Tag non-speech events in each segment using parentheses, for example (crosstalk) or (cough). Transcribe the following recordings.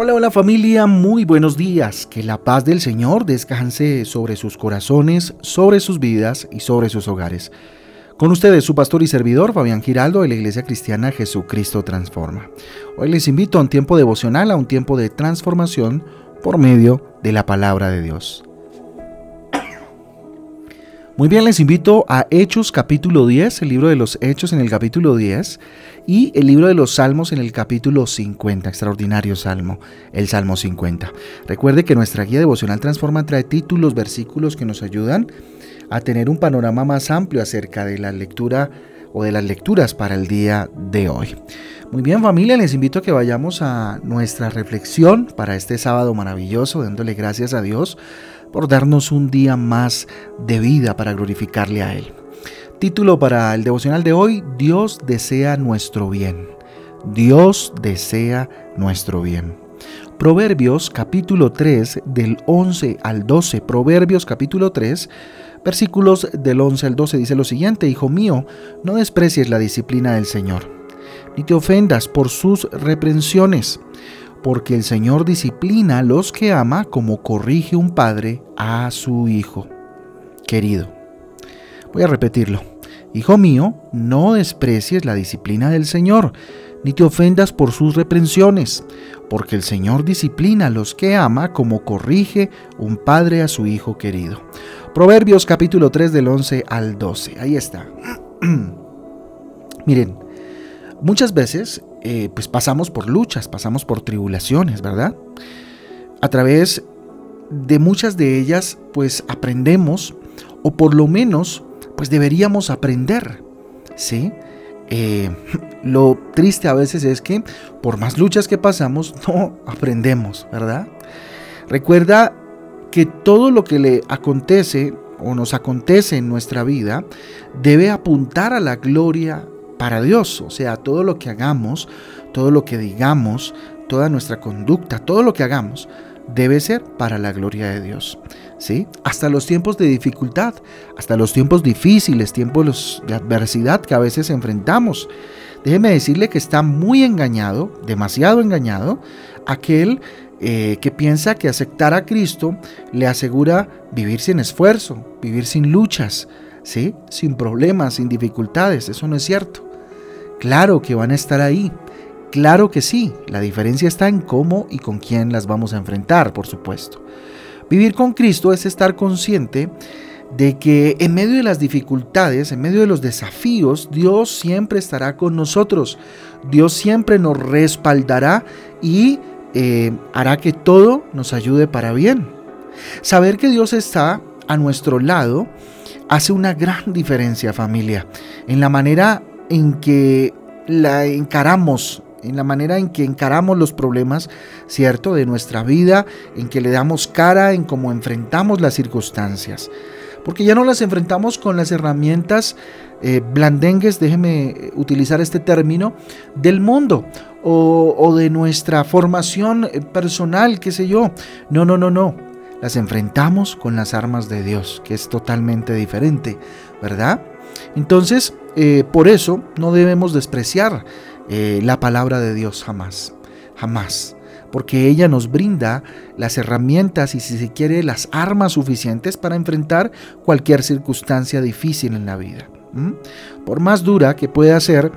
Hola, hola familia, muy buenos días. Que la paz del Señor descanse sobre sus corazones, sobre sus vidas y sobre sus hogares. Con ustedes su pastor y servidor Fabián Giraldo de la Iglesia Cristiana Jesucristo Transforma. Hoy les invito a un tiempo devocional, a un tiempo de transformación por medio de la palabra de Dios. Muy bien, les invito a Hechos capítulo 10, el libro de los Hechos en el capítulo 10 y el libro de los Salmos en el capítulo 50, extraordinario salmo, el Salmo 50. Recuerde que nuestra guía devocional Transforma trae títulos, versículos que nos ayudan a tener un panorama más amplio acerca de la lectura o de las lecturas para el día de hoy. Muy bien familia, les invito a que vayamos a nuestra reflexión para este sábado maravilloso, dándole gracias a Dios por darnos un día más de vida para glorificarle a Él. Título para el devocional de hoy, Dios desea nuestro bien. Dios desea nuestro bien. Proverbios capítulo 3 del 11 al 12. Proverbios capítulo 3 versículos del 11 al 12 dice lo siguiente, Hijo mío, no desprecies la disciplina del Señor, ni te ofendas por sus reprensiones porque el Señor disciplina a los que ama como corrige un padre a su hijo. Querido, voy a repetirlo. Hijo mío, no desprecies la disciplina del Señor, ni te ofendas por sus reprensiones, porque el Señor disciplina a los que ama como corrige un padre a su hijo querido. Proverbios capítulo 3 del 11 al 12. Ahí está. (clears throat) Miren, muchas veces eh, pues pasamos por luchas, pasamos por tribulaciones, ¿verdad? A través de muchas de ellas, pues aprendemos, o por lo menos, pues deberíamos aprender, ¿sí? Eh, (laughs) lo triste a veces es que por más luchas que pasamos, (laughs) no aprendemos, ¿verdad? Recuerda que todo lo que le acontece o nos acontece en nuestra vida debe apuntar a la gloria para Dios. O sea, todo lo que hagamos, todo lo que digamos, toda nuestra conducta, todo lo que hagamos, debe ser para la gloria de Dios. ¿Sí? Hasta los tiempos de dificultad, hasta los tiempos difíciles, tiempos de adversidad que a veces enfrentamos. Déjeme decirle que está muy engañado, demasiado engañado, aquel eh, que piensa que aceptar a Cristo le asegura vivir sin esfuerzo, vivir sin luchas, ¿sí? sin problemas, sin dificultades. Eso no es cierto. Claro que van a estar ahí. Claro que sí. La diferencia está en cómo y con quién las vamos a enfrentar, por supuesto. Vivir con Cristo es estar consciente de que en medio de las dificultades, en medio de los desafíos, Dios siempre estará con nosotros. Dios siempre nos respaldará y eh, hará que todo nos ayude para bien. Saber que Dios está a nuestro lado hace una gran diferencia familia, en la manera en que la encaramos, en la manera en que encaramos los problemas, ¿cierto?, de nuestra vida, en que le damos cara, en cómo enfrentamos las circunstancias. Porque ya no las enfrentamos con las herramientas eh, blandengues, déjeme utilizar este término, del mundo o, o de nuestra formación eh, personal, qué sé yo. No, no, no, no. Las enfrentamos con las armas de Dios, que es totalmente diferente, ¿verdad? Entonces, eh, por eso no debemos despreciar eh, la palabra de Dios jamás, jamás, porque ella nos brinda las herramientas y si se quiere las armas suficientes para enfrentar cualquier circunstancia difícil en la vida. Por más dura que pueda ser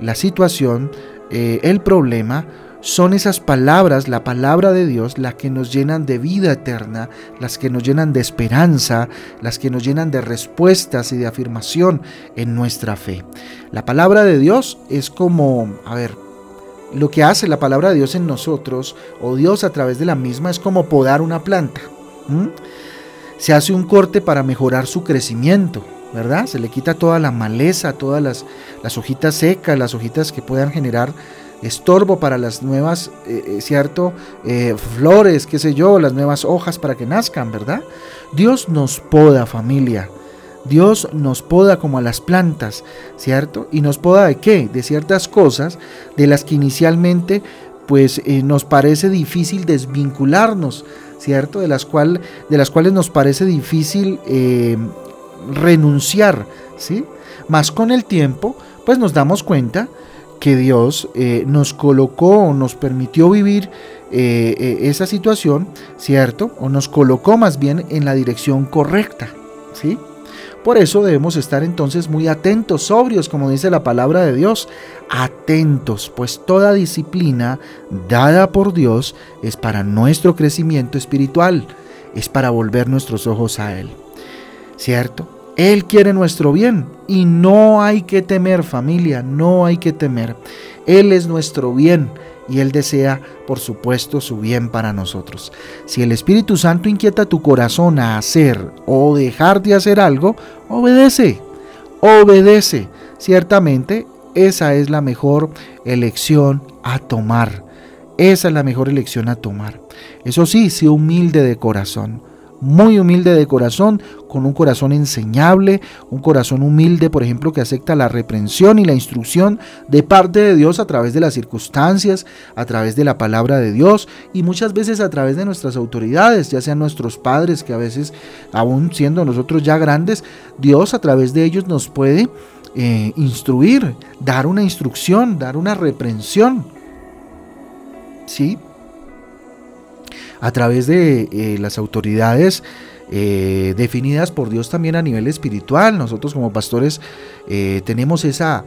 la situación, eh, el problema, son esas palabras, la palabra de Dios, las que nos llenan de vida eterna, las que nos llenan de esperanza, las que nos llenan de respuestas y de afirmación en nuestra fe. La palabra de Dios es como, a ver, lo que hace la palabra de Dios en nosotros, o Dios a través de la misma, es como podar una planta. Se hace un corte para mejorar su crecimiento. ¿verdad? Se le quita toda la maleza, todas las, las hojitas secas, las hojitas que puedan generar estorbo para las nuevas, eh, eh, ¿cierto? Eh, flores, qué sé yo, las nuevas hojas para que nazcan, ¿verdad? Dios nos poda familia. Dios nos poda como a las plantas, ¿cierto? Y nos poda de qué? De ciertas cosas de las que inicialmente pues nos parece difícil desvincularnos, ¿cierto? De las, cual, de las cuales nos parece difícil renunciar, ¿sí? Más con el tiempo, pues nos damos cuenta que Dios eh, nos colocó o nos permitió vivir eh, eh, esa situación, ¿cierto? O nos colocó más bien en la dirección correcta, ¿sí? Por eso debemos estar entonces muy atentos, sobrios, como dice la palabra de Dios, atentos, pues toda disciplina dada por Dios es para nuestro crecimiento espiritual, es para volver nuestros ojos a Él. ¿Cierto? Él quiere nuestro bien y no hay que temer familia, no hay que temer. Él es nuestro bien y Él desea, por supuesto, su bien para nosotros. Si el Espíritu Santo inquieta tu corazón a hacer o dejar de hacer algo, obedece, obedece. Ciertamente, esa es la mejor elección a tomar. Esa es la mejor elección a tomar. Eso sí, sé humilde de corazón muy humilde de corazón, con un corazón enseñable, un corazón humilde, por ejemplo, que acepta la reprensión y la instrucción de parte de Dios a través de las circunstancias, a través de la palabra de Dios y muchas veces a través de nuestras autoridades, ya sean nuestros padres, que a veces, aún siendo nosotros ya grandes, Dios a través de ellos nos puede eh, instruir, dar una instrucción, dar una reprensión. ¿Sí? A través de eh, las autoridades eh, definidas por Dios también a nivel espiritual. Nosotros como pastores eh, tenemos esa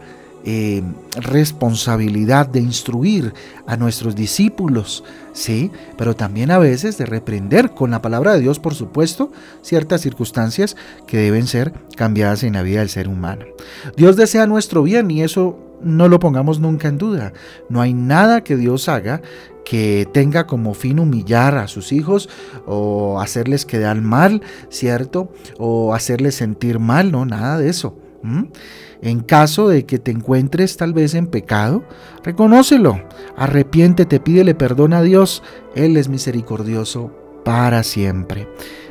responsabilidad de instruir a nuestros discípulos, sí, pero también a veces de reprender con la palabra de Dios, por supuesto, ciertas circunstancias que deben ser cambiadas en la vida del ser humano. Dios desea nuestro bien y eso no lo pongamos nunca en duda. No hay nada que Dios haga que tenga como fin humillar a sus hijos o hacerles quedar mal, ¿cierto? O hacerles sentir mal, no, nada de eso. En caso de que te encuentres tal vez en pecado, reconócelo, arrepiéntete, pídele perdón a Dios, Él es misericordioso para siempre.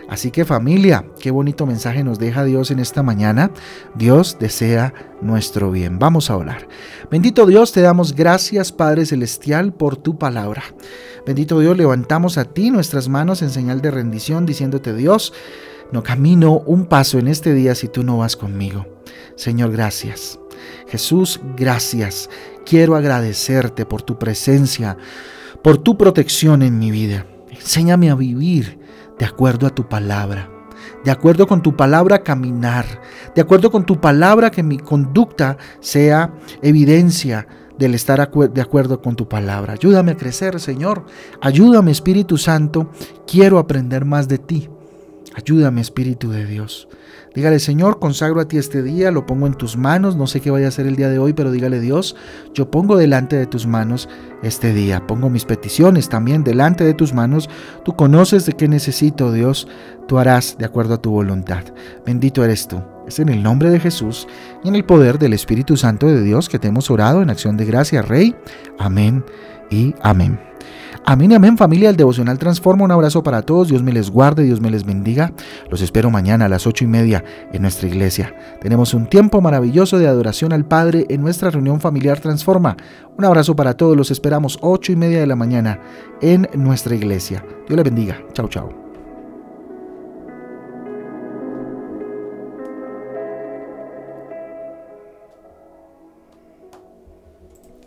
Así que familia, qué bonito mensaje nos deja Dios en esta mañana. Dios desea nuestro bien. Vamos a orar. Bendito Dios, te damos gracias Padre Celestial por tu palabra. Bendito Dios, levantamos a ti nuestras manos en señal de rendición diciéndote Dios, no camino un paso en este día si tú no vas conmigo. Señor, gracias. Jesús, gracias. Quiero agradecerte por tu presencia, por tu protección en mi vida. Enséñame a vivir de acuerdo a tu palabra. De acuerdo con tu palabra caminar. De acuerdo con tu palabra que mi conducta sea evidencia del estar de acuerdo con tu palabra. Ayúdame a crecer, Señor. Ayúdame, Espíritu Santo. Quiero aprender más de ti. Ayúdame, Espíritu de Dios. Dígale, Señor, consagro a ti este día, lo pongo en tus manos, no sé qué vaya a hacer el día de hoy, pero dígale, Dios, yo pongo delante de tus manos este día, pongo mis peticiones también delante de tus manos, tú conoces de qué necesito, Dios, tú harás de acuerdo a tu voluntad. Bendito eres tú. Es en el nombre de Jesús y en el poder del Espíritu Santo de Dios que te hemos orado en acción de gracia, Rey. Amén y amén. Amén amén familia, el devocional transforma. Un abrazo para todos, Dios me les guarde, Dios me les bendiga. Los espero mañana a las ocho y media en nuestra iglesia. Tenemos un tiempo maravilloso de adoración al Padre en nuestra reunión familiar transforma. Un abrazo para todos, los esperamos ocho y media de la mañana en nuestra iglesia. Dios les bendiga. Chao, chao.